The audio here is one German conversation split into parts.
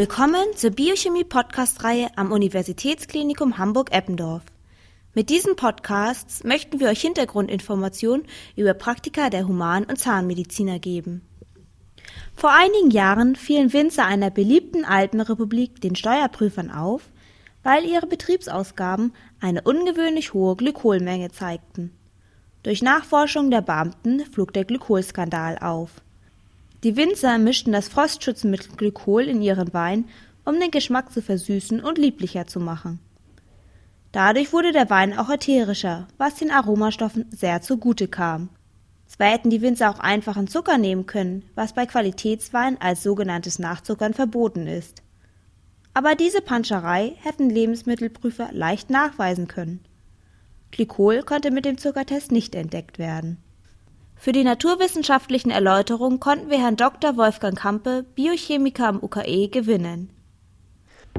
Willkommen zur Biochemie-Podcast-Reihe am Universitätsklinikum Hamburg-Eppendorf. Mit diesen Podcasts möchten wir euch Hintergrundinformationen über Praktika der Human- und Zahnmediziner geben. Vor einigen Jahren fielen Winzer einer beliebten Alpenrepublik den Steuerprüfern auf, weil ihre Betriebsausgaben eine ungewöhnlich hohe Glykolmenge zeigten. Durch Nachforschung der Beamten flog der Glykolskandal auf. Die Winzer mischten das Frostschutzmittel Glykol in ihren Wein, um den Geschmack zu versüßen und lieblicher zu machen. Dadurch wurde der Wein auch ätherischer, was den Aromastoffen sehr zugute kam. Zwar hätten die Winzer auch einfachen Zucker nehmen können, was bei Qualitätswein als sogenanntes Nachzuckern verboten ist. Aber diese Panscherei hätten Lebensmittelprüfer leicht nachweisen können. Glykol konnte mit dem Zuckertest nicht entdeckt werden. Für die naturwissenschaftlichen Erläuterungen konnten wir Herrn Dr. Wolfgang Kampe, Biochemiker am UKE, gewinnen.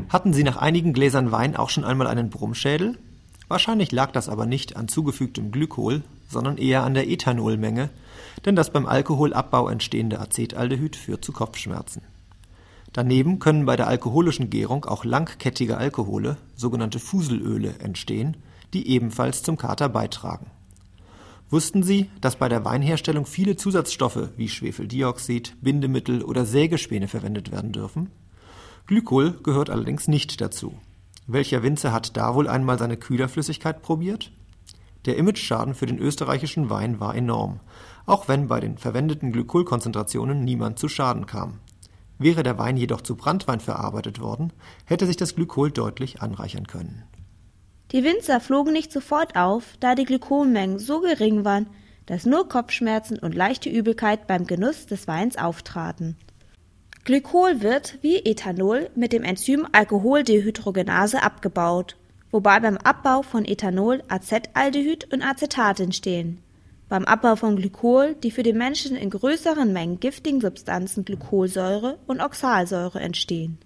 Hatten Sie nach einigen Gläsern Wein auch schon einmal einen Brummschädel? Wahrscheinlich lag das aber nicht an zugefügtem Glykol, sondern eher an der Ethanolmenge, denn das beim Alkoholabbau entstehende Acetaldehyd führt zu Kopfschmerzen. Daneben können bei der alkoholischen Gärung auch langkettige Alkohole, sogenannte Fuselöle, entstehen, die ebenfalls zum Kater beitragen. Wussten Sie, dass bei der Weinherstellung viele Zusatzstoffe wie Schwefeldioxid, Bindemittel oder Sägespäne verwendet werden dürfen? Glykol gehört allerdings nicht dazu. Welcher Winzer hat da wohl einmal seine Kühlerflüssigkeit probiert? Der Imageschaden für den österreichischen Wein war enorm, auch wenn bei den verwendeten Glykolkonzentrationen niemand zu Schaden kam. Wäre der Wein jedoch zu Brandwein verarbeitet worden, hätte sich das Glykol deutlich anreichern können. Die Winzer flogen nicht sofort auf, da die Glykolmengen so gering waren, dass nur Kopfschmerzen und leichte Übelkeit beim Genuss des Weins auftraten. Glykol wird, wie Ethanol, mit dem Enzym Alkoholdehydrogenase abgebaut, wobei beim Abbau von Ethanol Acetaldehyd und Acetat entstehen. Beim Abbau von Glykol die für den Menschen in größeren Mengen giftigen Substanzen Glykolsäure und Oxalsäure entstehen.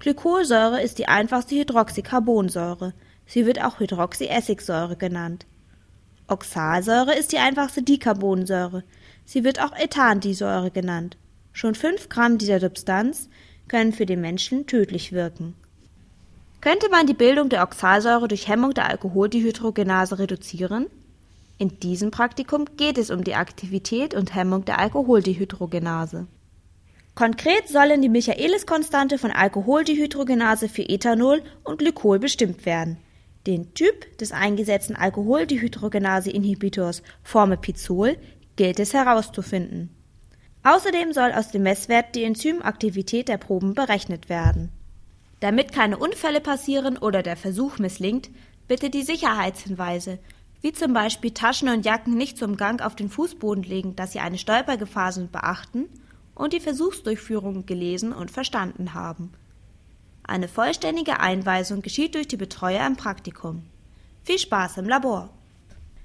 Glykolsäure ist die einfachste Hydroxycarbonsäure, Sie wird auch Hydroxyessigsäure genannt. Oxalsäure ist die einfachste Dicarbonsäure. Sie wird auch Ethandisäure genannt. Schon 5 Gramm dieser Substanz können für den Menschen tödlich wirken. Könnte man die Bildung der Oxalsäure durch Hemmung der Alkoholdehydrogenase reduzieren? In diesem Praktikum geht es um die Aktivität und Hemmung der Alkoholdehydrogenase. Konkret sollen die Michaelis-Konstante von Alkoholdehydrogenase für Ethanol und Glykol bestimmt werden. Den Typ des eingesetzten Alkoholdehydrogenase-Inhibitors Formepizol gilt es herauszufinden. Außerdem soll aus dem Messwert die Enzymaktivität der Proben berechnet werden. Damit keine Unfälle passieren oder der Versuch misslingt, bitte die Sicherheitshinweise, wie zum Beispiel Taschen und Jacken nicht zum Gang auf den Fußboden legen, dass sie eine Stolpergefahr sind, beachten und die Versuchsdurchführung gelesen und verstanden haben. Eine vollständige Einweisung geschieht durch die Betreuer im Praktikum. Viel Spaß im Labor!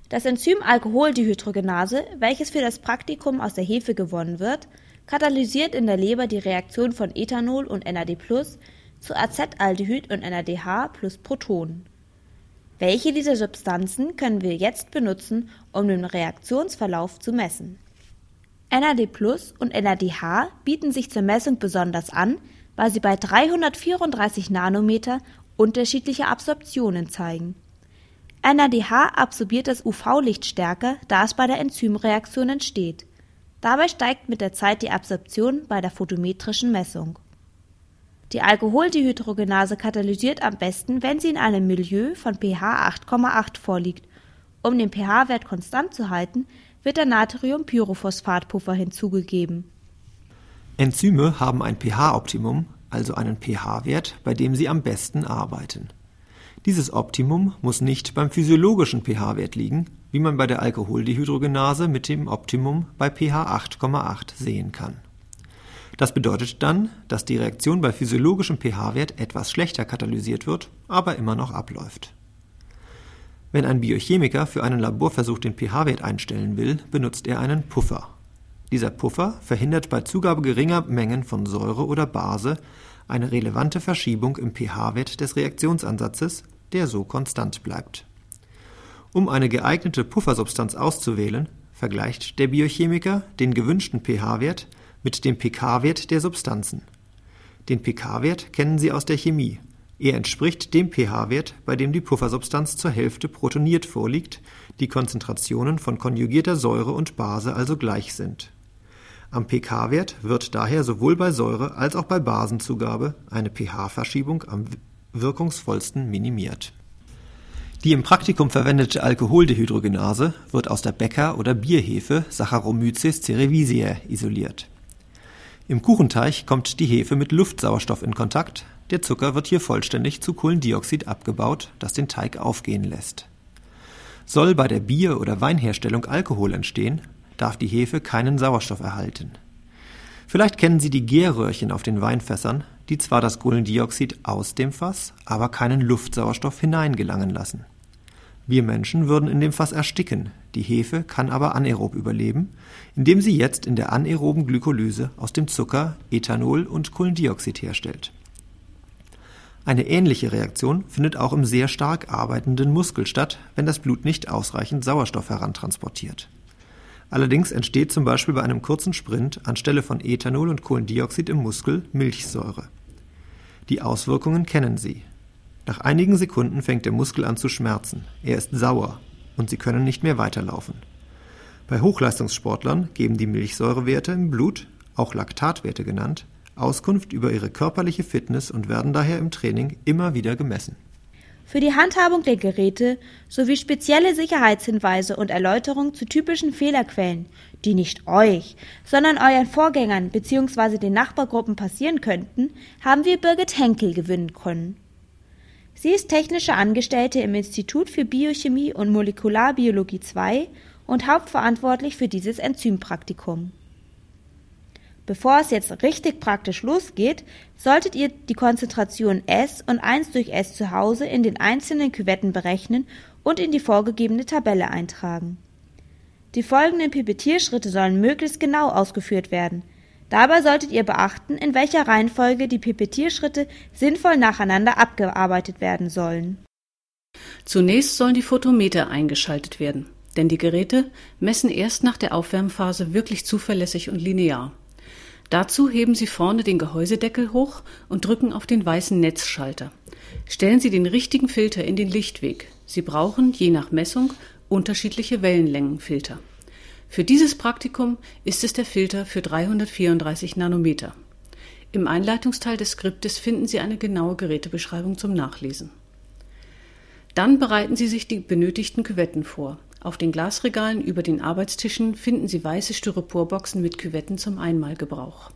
Das Enzym Alkoholdehydrogenase, welches für das Praktikum aus der Hefe gewonnen wird, katalysiert in der Leber die Reaktion von Ethanol und NAD+ zu Acetaldehyd und NADH plus Protonen. Welche dieser Substanzen können wir jetzt benutzen, um den Reaktionsverlauf zu messen? NAD+ und NADH bieten sich zur Messung besonders an, weil sie bei 334 Nanometer unterschiedliche Absorptionen zeigen. NADH absorbiert das UV-Licht stärker, da es bei der Enzymreaktion entsteht. Dabei steigt mit der Zeit die Absorption bei der photometrischen Messung. Die Alkoholdehydrogenase katalysiert am besten, wenn sie in einem Milieu von pH 8,8 vorliegt. Um den pH-Wert konstant zu halten, wird der Natriumpyrophosphatpuffer hinzugegeben. Enzyme haben ein pH-Optimum, also einen pH-Wert, bei dem sie am besten arbeiten. Dieses Optimum muss nicht beim physiologischen pH-Wert liegen, wie man bei der Alkoholdehydrogenase mit dem Optimum bei pH 8,8 sehen kann. Das bedeutet dann, dass die Reaktion bei physiologischem pH-Wert etwas schlechter katalysiert wird, aber immer noch abläuft. Wenn ein Biochemiker für einen Laborversuch den pH-Wert einstellen will, benutzt er einen Puffer. Dieser Puffer verhindert bei Zugabe geringer Mengen von Säure oder Base eine relevante Verschiebung im pH-Wert des Reaktionsansatzes, der so konstant bleibt. Um eine geeignete Puffersubstanz auszuwählen, vergleicht der Biochemiker den gewünschten pH-Wert mit dem pK-Wert der Substanzen. Den pK-Wert kennen Sie aus der Chemie. Er entspricht dem pH-Wert, bei dem die Puffersubstanz zur Hälfte protoniert vorliegt, die Konzentrationen von konjugierter Säure und Base also gleich sind. Am pK-Wert wird daher sowohl bei Säure als auch bei Basenzugabe eine pH-Verschiebung am wirkungsvollsten minimiert. Die im Praktikum verwendete Alkoholdehydrogenase wird aus der Bäcker- oder Bierhefe Saccharomyces cerevisiae isoliert. Im Kuchenteig kommt die Hefe mit Luftsauerstoff in Kontakt, der Zucker wird hier vollständig zu Kohlendioxid abgebaut, das den Teig aufgehen lässt. Soll bei der Bier- oder Weinherstellung Alkohol entstehen, darf die Hefe keinen Sauerstoff erhalten. Vielleicht kennen Sie die Gärröhrchen auf den Weinfässern, die zwar das Kohlendioxid aus dem Fass, aber keinen Luftsauerstoff hineingelangen lassen. Wir Menschen würden in dem Fass ersticken, die Hefe kann aber anaerob überleben, indem sie jetzt in der anaeroben Glykolyse aus dem Zucker Ethanol und Kohlendioxid herstellt. Eine ähnliche Reaktion findet auch im sehr stark arbeitenden Muskel statt, wenn das Blut nicht ausreichend Sauerstoff herantransportiert. Allerdings entsteht zum Beispiel bei einem kurzen Sprint anstelle von Ethanol und Kohlendioxid im Muskel Milchsäure. Die Auswirkungen kennen Sie. Nach einigen Sekunden fängt der Muskel an zu schmerzen, er ist sauer und Sie können nicht mehr weiterlaufen. Bei Hochleistungssportlern geben die Milchsäurewerte im Blut, auch Laktatwerte genannt, Auskunft über ihre körperliche Fitness und werden daher im Training immer wieder gemessen. Für die Handhabung der Geräte sowie spezielle Sicherheitshinweise und Erläuterungen zu typischen Fehlerquellen, die nicht euch, sondern euren Vorgängern bzw. den Nachbargruppen passieren könnten, haben wir Birgit Henkel gewinnen können. Sie ist technische Angestellte im Institut für Biochemie und Molekularbiologie II und hauptverantwortlich für dieses Enzympraktikum. Bevor es jetzt richtig praktisch losgeht, solltet ihr die Konzentration S und 1 durch S zu Hause in den einzelnen Küvetten berechnen und in die vorgegebene Tabelle eintragen. Die folgenden Pipettierschritte sollen möglichst genau ausgeführt werden. Dabei solltet ihr beachten, in welcher Reihenfolge die Pipettierschritte sinnvoll nacheinander abgearbeitet werden sollen. Zunächst sollen die Photometer eingeschaltet werden, denn die Geräte messen erst nach der Aufwärmphase wirklich zuverlässig und linear. Dazu heben Sie vorne den Gehäusedeckel hoch und drücken auf den weißen Netzschalter. Stellen Sie den richtigen Filter in den Lichtweg. Sie brauchen, je nach Messung, unterschiedliche Wellenlängenfilter. Für dieses Praktikum ist es der Filter für 334 Nanometer. Im Einleitungsteil des Skriptes finden Sie eine genaue Gerätebeschreibung zum Nachlesen. Dann bereiten Sie sich die benötigten Küvetten vor. Auf den Glasregalen über den Arbeitstischen finden Sie weiße Styroporboxen mit Küvetten zum Einmalgebrauch.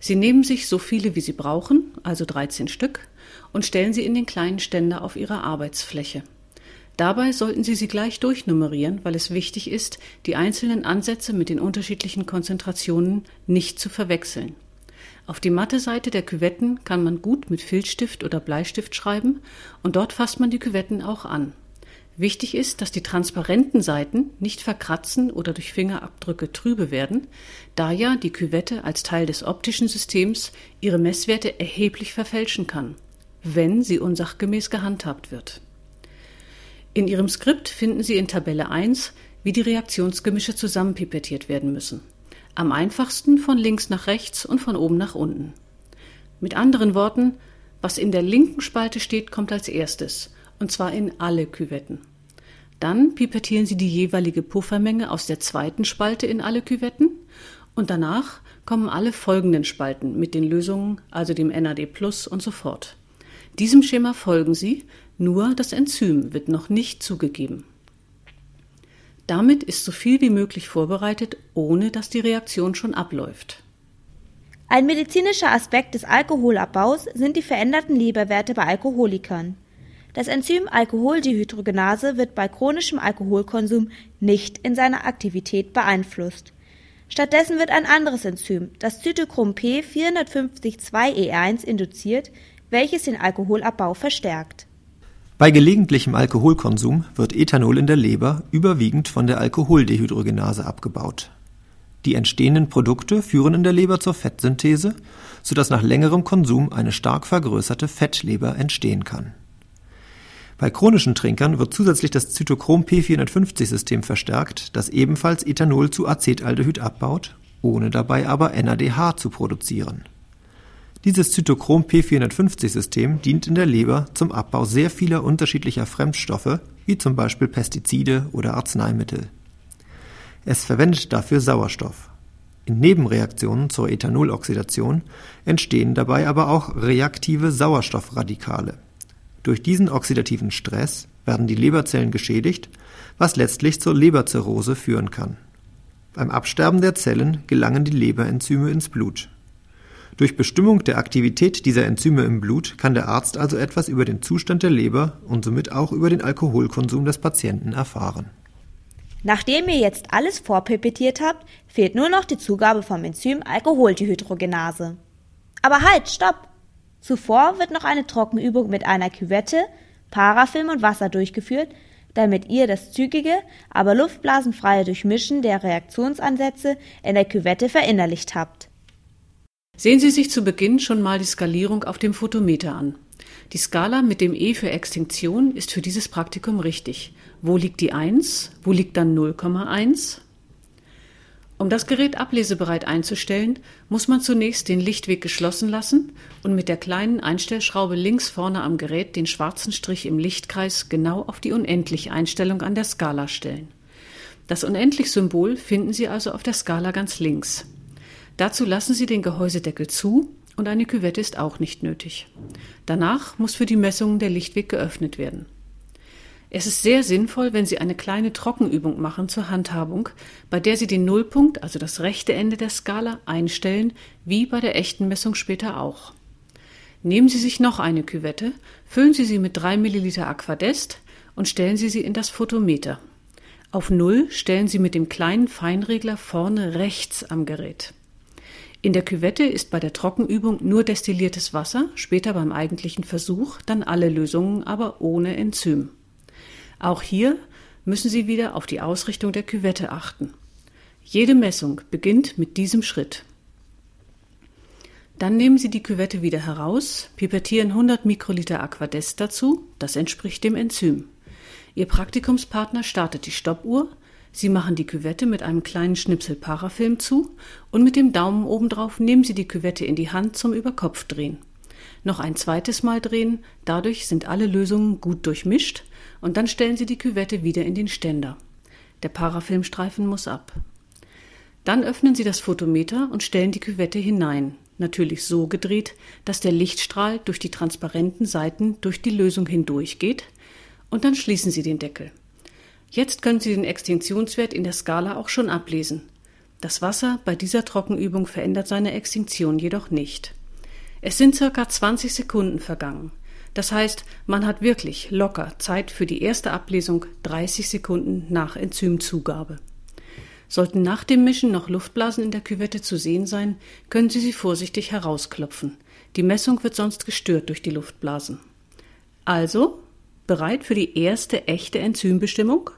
Sie nehmen sich so viele, wie Sie brauchen, also 13 Stück, und stellen sie in den kleinen Ständer auf Ihrer Arbeitsfläche. Dabei sollten Sie sie gleich durchnummerieren, weil es wichtig ist, die einzelnen Ansätze mit den unterschiedlichen Konzentrationen nicht zu verwechseln. Auf die matte Seite der Küvetten kann man gut mit Filzstift oder Bleistift schreiben und dort fasst man die Küvetten auch an. Wichtig ist, dass die transparenten Seiten nicht verkratzen oder durch Fingerabdrücke trübe werden, da ja die Küvette als Teil des optischen Systems ihre Messwerte erheblich verfälschen kann, wenn sie unsachgemäß gehandhabt wird. In Ihrem Skript finden Sie in Tabelle 1, wie die Reaktionsgemische zusammenpipettiert werden müssen. Am einfachsten von links nach rechts und von oben nach unten. Mit anderen Worten, was in der linken Spalte steht, kommt als erstes und zwar in alle Küvetten. Dann pipettieren Sie die jeweilige Puffermenge aus der zweiten Spalte in alle Küvetten und danach kommen alle folgenden Spalten mit den Lösungen, also dem NAD Plus und so fort. Diesem Schema folgen Sie, nur das Enzym wird noch nicht zugegeben. Damit ist so viel wie möglich vorbereitet, ohne dass die Reaktion schon abläuft. Ein medizinischer Aspekt des Alkoholabbaus sind die veränderten Leberwerte bei Alkoholikern. Das Enzym Alkoholdehydrogenase wird bei chronischem Alkoholkonsum nicht in seiner Aktivität beeinflusst. Stattdessen wird ein anderes Enzym, das Zytochrom P450-2E1, induziert, welches den Alkoholabbau verstärkt. Bei gelegentlichem Alkoholkonsum wird Ethanol in der Leber überwiegend von der Alkoholdehydrogenase abgebaut. Die entstehenden Produkte führen in der Leber zur Fettsynthese, sodass nach längerem Konsum eine stark vergrößerte Fettleber entstehen kann bei chronischen Trinkern wird zusätzlich das Zytochrom P450-System verstärkt, das ebenfalls Ethanol zu Acetaldehyd abbaut, ohne dabei aber NADH zu produzieren. Dieses Zytochrom P450-System dient in der Leber zum Abbau sehr vieler unterschiedlicher Fremdstoffe, wie zum Beispiel Pestizide oder Arzneimittel. Es verwendet dafür Sauerstoff. In Nebenreaktionen zur Ethanoloxidation entstehen dabei aber auch reaktive Sauerstoffradikale. Durch diesen oxidativen Stress werden die Leberzellen geschädigt, was letztlich zur Leberzirrhose führen kann. Beim Absterben der Zellen gelangen die Leberenzyme ins Blut. Durch Bestimmung der Aktivität dieser Enzyme im Blut kann der Arzt also etwas über den Zustand der Leber und somit auch über den Alkoholkonsum des Patienten erfahren. Nachdem ihr jetzt alles vorpipettiert habt, fehlt nur noch die Zugabe vom Enzym Alkoholdehydrogenase. Aber halt, stopp! Zuvor wird noch eine Trockenübung mit einer Küvette, Parafilm und Wasser durchgeführt, damit ihr das zügige, aber luftblasenfreie Durchmischen der Reaktionsansätze in der Küvette verinnerlicht habt. Sehen Sie sich zu Beginn schon mal die Skalierung auf dem Photometer an. Die Skala mit dem E für Extinktion ist für dieses Praktikum richtig. Wo liegt die 1? Wo liegt dann 0,1? Um das Gerät ablesebereit einzustellen, muss man zunächst den Lichtweg geschlossen lassen und mit der kleinen Einstellschraube links vorne am Gerät den schwarzen Strich im Lichtkreis genau auf die Unendlich-Einstellung an der Skala stellen. Das Unendlich-Symbol finden Sie also auf der Skala ganz links. Dazu lassen Sie den Gehäusedeckel zu und eine Küvette ist auch nicht nötig. Danach muss für die Messungen der Lichtweg geöffnet werden. Es ist sehr sinnvoll, wenn Sie eine kleine Trockenübung machen zur Handhabung, bei der Sie den Nullpunkt, also das rechte Ende der Skala, einstellen, wie bei der echten Messung später auch. Nehmen Sie sich noch eine Küvette, füllen Sie sie mit 3 ml Aquadest und stellen Sie sie in das Photometer. Auf Null stellen Sie mit dem kleinen Feinregler vorne rechts am Gerät. In der Küvette ist bei der Trockenübung nur destilliertes Wasser, später beim eigentlichen Versuch dann alle Lösungen, aber ohne Enzym. Auch hier müssen Sie wieder auf die Ausrichtung der Küvette achten. Jede Messung beginnt mit diesem Schritt. Dann nehmen Sie die Küvette wieder heraus, pipettieren 100 Mikroliter Aquadest dazu, das entspricht dem Enzym. Ihr Praktikumspartner startet die Stoppuhr, Sie machen die Küvette mit einem kleinen Schnipsel Parafilm zu und mit dem Daumen obendrauf nehmen Sie die Küvette in die Hand zum Überkopfdrehen. Noch ein zweites Mal drehen, dadurch sind alle Lösungen gut durchmischt und dann stellen Sie die Küvette wieder in den Ständer. Der Parafilmstreifen muss ab. Dann öffnen Sie das Photometer und stellen die Küvette hinein, natürlich so gedreht, dass der Lichtstrahl durch die transparenten Seiten durch die Lösung hindurchgeht, und dann schließen Sie den Deckel. Jetzt können Sie den Extinktionswert in der Skala auch schon ablesen. Das Wasser bei dieser Trockenübung verändert seine Extinktion jedoch nicht. Es sind circa 20 Sekunden vergangen. Das heißt, man hat wirklich locker Zeit für die erste Ablesung 30 Sekunden nach Enzymzugabe. Sollten nach dem Mischen noch Luftblasen in der Küvette zu sehen sein, können Sie sie vorsichtig herausklopfen. Die Messung wird sonst gestört durch die Luftblasen. Also, bereit für die erste echte Enzymbestimmung?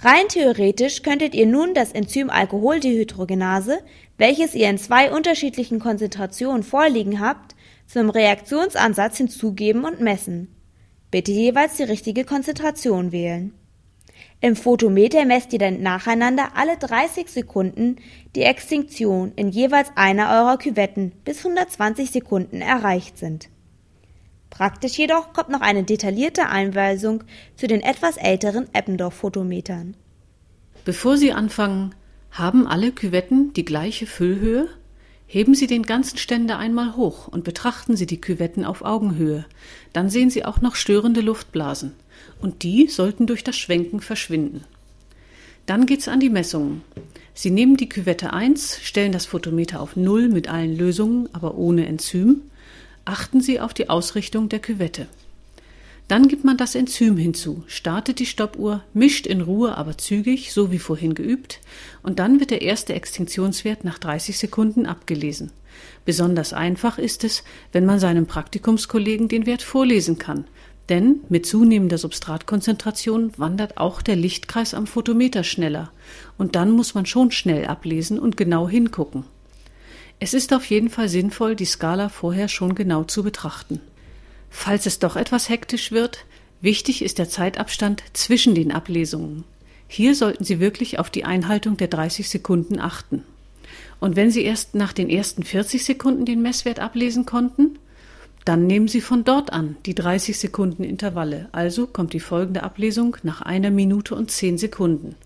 Rein theoretisch könntet ihr nun das Enzym Alkoholdehydrogenase, welches ihr in zwei unterschiedlichen Konzentrationen vorliegen habt, zum Reaktionsansatz hinzugeben und messen. Bitte jeweils die richtige Konzentration wählen. Im Photometer messt ihr dann nacheinander alle 30 Sekunden die Extinktion in jeweils einer eurer Küvetten, bis 120 Sekunden erreicht sind. Praktisch jedoch kommt noch eine detaillierte Einweisung zu den etwas älteren Eppendorf-Photometern. Bevor Sie anfangen, haben alle Küvetten die gleiche Füllhöhe? Heben Sie den ganzen Ständer einmal hoch und betrachten Sie die Küvetten auf Augenhöhe. Dann sehen Sie auch noch störende Luftblasen. Und die sollten durch das Schwenken verschwinden. Dann geht's an die Messungen. Sie nehmen die Küvette 1, stellen das Photometer auf Null mit allen Lösungen, aber ohne Enzym. Achten Sie auf die Ausrichtung der Küvette. Dann gibt man das Enzym hinzu, startet die Stoppuhr, mischt in Ruhe, aber zügig, so wie vorhin geübt, und dann wird der erste Extinktionswert nach 30 Sekunden abgelesen. Besonders einfach ist es, wenn man seinem Praktikumskollegen den Wert vorlesen kann, denn mit zunehmender Substratkonzentration wandert auch der Lichtkreis am Photometer schneller, und dann muss man schon schnell ablesen und genau hingucken. Es ist auf jeden Fall sinnvoll, die Skala vorher schon genau zu betrachten. Falls es doch etwas hektisch wird, wichtig ist der Zeitabstand zwischen den Ablesungen. Hier sollten Sie wirklich auf die Einhaltung der 30 Sekunden achten. Und wenn Sie erst nach den ersten 40 Sekunden den Messwert ablesen konnten, dann nehmen Sie von dort an die 30 Sekunden Intervalle. Also kommt die folgende Ablesung nach einer Minute und 10 Sekunden.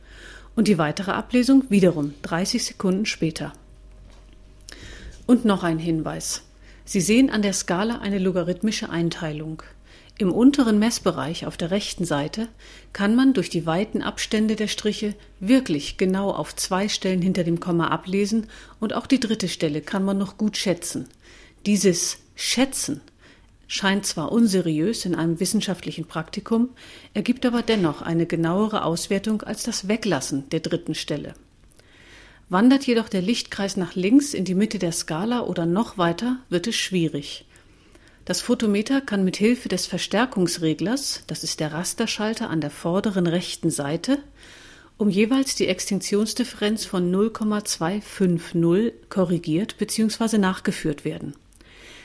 Und die weitere Ablesung wiederum 30 Sekunden später. Und noch ein Hinweis. Sie sehen an der Skala eine logarithmische Einteilung. Im unteren Messbereich auf der rechten Seite kann man durch die weiten Abstände der Striche wirklich genau auf zwei Stellen hinter dem Komma ablesen und auch die dritte Stelle kann man noch gut schätzen. Dieses Schätzen scheint zwar unseriös in einem wissenschaftlichen Praktikum, ergibt aber dennoch eine genauere Auswertung als das Weglassen der dritten Stelle. Wandert jedoch der Lichtkreis nach links in die Mitte der Skala oder noch weiter, wird es schwierig. Das Photometer kann mit Hilfe des Verstärkungsreglers, das ist der Rasterschalter an der vorderen rechten Seite, um jeweils die Extinktionsdifferenz von 0,250 korrigiert bzw. nachgeführt werden.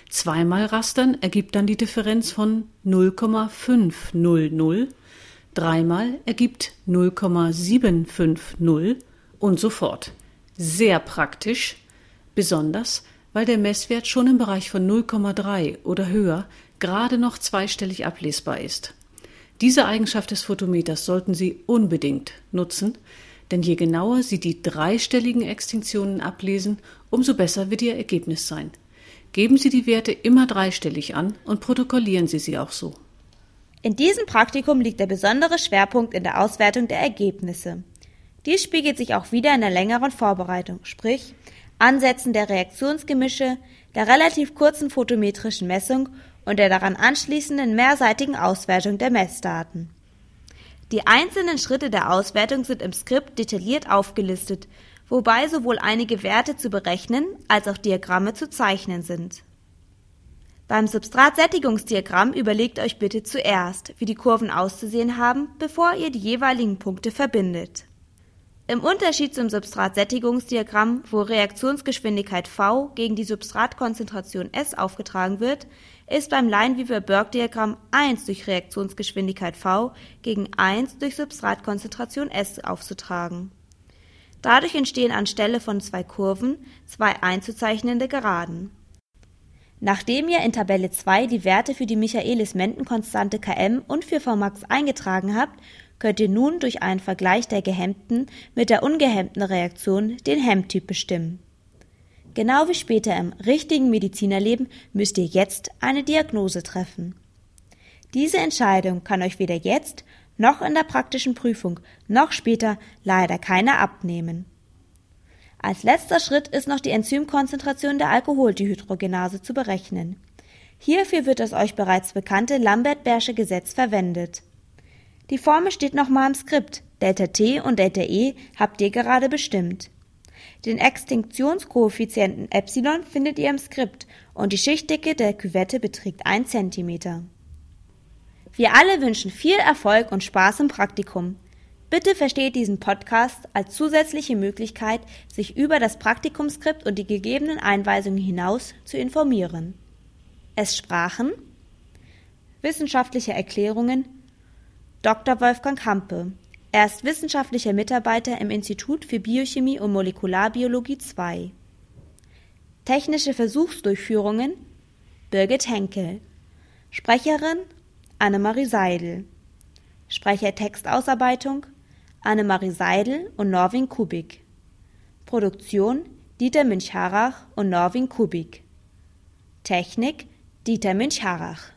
Zweimal rastern ergibt dann die Differenz von 0,500, dreimal ergibt 0,750 und so fort. Sehr praktisch, besonders weil der Messwert schon im Bereich von 0,3 oder höher gerade noch zweistellig ablesbar ist. Diese Eigenschaft des Photometers sollten Sie unbedingt nutzen, denn je genauer Sie die dreistelligen Extinktionen ablesen, umso besser wird Ihr Ergebnis sein. Geben Sie die Werte immer dreistellig an und protokollieren Sie sie auch so. In diesem Praktikum liegt der besondere Schwerpunkt in der Auswertung der Ergebnisse. Dies spiegelt sich auch wieder in der längeren Vorbereitung, sprich Ansätzen der Reaktionsgemische, der relativ kurzen photometrischen Messung und der daran anschließenden mehrseitigen Auswertung der Messdaten. Die einzelnen Schritte der Auswertung sind im Skript detailliert aufgelistet, wobei sowohl einige Werte zu berechnen als auch Diagramme zu zeichnen sind. Beim Substratsättigungsdiagramm überlegt euch bitte zuerst, wie die Kurven auszusehen haben, bevor ihr die jeweiligen Punkte verbindet. Im Unterschied zum Substratsättigungsdiagramm, wo Reaktionsgeschwindigkeit v gegen die Substratkonzentration S aufgetragen wird, ist beim Lineweaver-Burke-Diagramm 1 durch Reaktionsgeschwindigkeit v gegen 1 durch Substratkonzentration S aufzutragen. Dadurch entstehen anstelle von zwei Kurven zwei einzuzeichnende Geraden. Nachdem ihr in Tabelle 2 die Werte für die Michaelis-Menten-Konstante Km und für Vmax eingetragen habt, könnt ihr nun durch einen Vergleich der gehemmten mit der ungehemmten Reaktion den Hemmtyp bestimmen. Genau wie später im richtigen Medizinerleben müsst ihr jetzt eine Diagnose treffen. Diese Entscheidung kann euch weder jetzt noch in der praktischen Prüfung noch später leider keiner abnehmen. Als letzter Schritt ist noch die Enzymkonzentration der Alkoholdehydrogenase zu berechnen. Hierfür wird das euch bereits bekannte Lambert-Bersche Gesetz verwendet. Die Formel steht nochmal im Skript. Delta T und Delta E habt ihr gerade bestimmt. Den Extinktionskoeffizienten Epsilon findet ihr im Skript und die Schichtdicke der Küvette beträgt 1 cm. Wir alle wünschen viel Erfolg und Spaß im Praktikum. Bitte versteht diesen Podcast als zusätzliche Möglichkeit, sich über das Praktikumskript und die gegebenen Einweisungen hinaus zu informieren. Es sprachen wissenschaftliche Erklärungen Dr. Wolfgang Hampe. Er ist wissenschaftlicher Mitarbeiter im Institut für Biochemie und Molekularbiologie II. Technische Versuchsdurchführungen Birgit Henkel. Sprecherin Annemarie Seidel. Sprecher Textausarbeitung Annemarie Seidel und Norwin Kubik. Produktion Dieter Münch-Harrach und Norwin Kubik. Technik Dieter Münch-Harrach